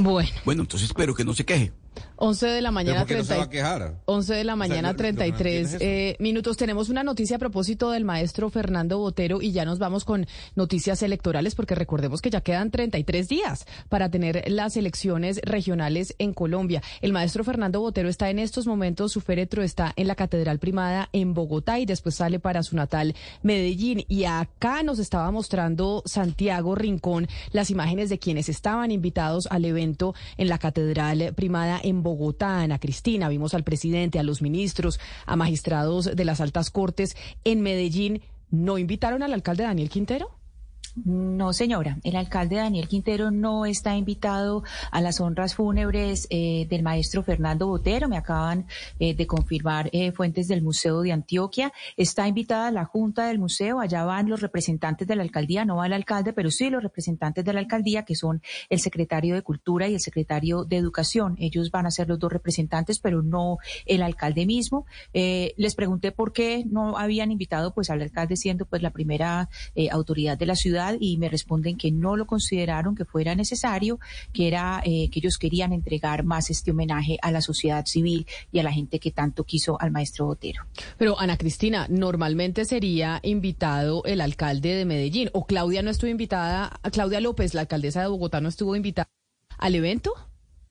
Bueno, Bueno, entonces espero que no se queje. 11 de la mañana, ¿Por qué no se 30 va a quejar? 11 de la mañana, que no 33 entiendo es eso. eh, minutos. Tenemos una noticia a propósito del maestro Fernando Botero y ya nos vamos con noticias electorales porque recordemos que ya quedan 33 días para tener las elecciones regionales en Colombia. El maestro Fernando Botero está en estos momentos, su féretro está en la Catedral Primada en Bogotá y después sale para su natal Medellín. Y acá nos estaba mostrando Santiago Rincón las imágenes de quienes estaban invitados al evento en la Catedral Primada en Bogotá, Ana Cristina. Vimos al presidente, a los ministros, a magistrados de las altas cortes en Medellín. ¿No invitaron al alcalde Daniel Quintero? No, señora. El alcalde Daniel Quintero no está invitado a las honras fúnebres eh, del maestro Fernando Botero. Me acaban eh, de confirmar eh, fuentes del Museo de Antioquia. Está invitada la Junta del Museo. Allá van los representantes de la alcaldía. No va el alcalde, pero sí los representantes de la alcaldía, que son el secretario de Cultura y el secretario de Educación. Ellos van a ser los dos representantes, pero no el alcalde mismo. Eh, les pregunté por qué no habían invitado pues al alcalde siendo pues la primera autoridad de la ciudad y me responden que no lo consideraron que fuera necesario, que era eh, que ellos querían entregar más este homenaje a la sociedad civil y a la gente que tanto quiso al maestro Botero. Pero Ana Cristina, normalmente sería invitado el alcalde de Medellín o Claudia no estuvo invitada, Claudia López, la alcaldesa de Bogotá, no estuvo invitada al evento.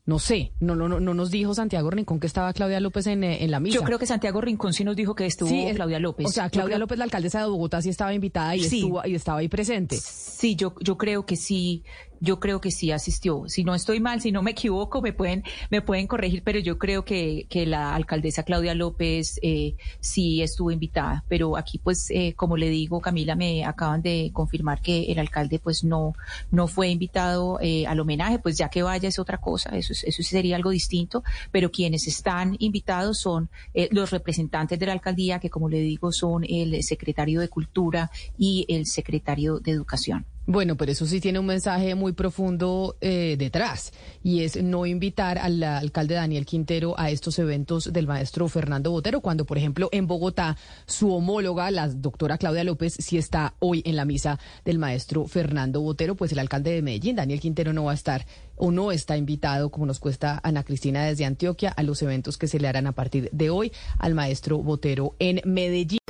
No sé, no, no, no, no nos dijo Santiago Rincón que estaba Claudia López en, eh, en la misa. Yo creo que Santiago Rincón sí nos dijo que estuvo Sí, es- Claudia López. O sea, Claudia creo- López, la alcaldesa de Bogotá, sí estaba invitada y, Sí. estuvo, y estaba ahí presente. Sí, yo, yo creo que sí, yo creo que sí asistió. Si no estoy mal, si no me equivoco, me pueden, me pueden corregir, pero yo creo que, que la alcaldesa Claudia López eh, sí estuvo invitada. Pero aquí, pues, eh, como le digo, Camila, me acaban de confirmar que el alcalde, pues, no, no fue invitado eh, al homenaje, pues ya que vaya es otra cosa, eso, es- eso sería algo distinto, pero quienes están invitados son eh, los representantes de la alcaldía, que como le digo, son el secretario de Cultura y el secretario de Educación. Bueno, pero eso sí tiene un mensaje muy profundo eh, detrás y es no invitar al alcalde Daniel Quintero a estos eventos del maestro Fernando Botero, cuando, por ejemplo, en Bogotá, su homóloga, la doctora Claudia López, sí está hoy en la misa del maestro Fernando Botero, pues el alcalde de Medellín, Daniel Quintero, no va a estar o no está invitado, como nos cuesta Ana Cristina desde Antioquia, a los eventos que se le harán a partir de hoy al maestro Botero en Medellín.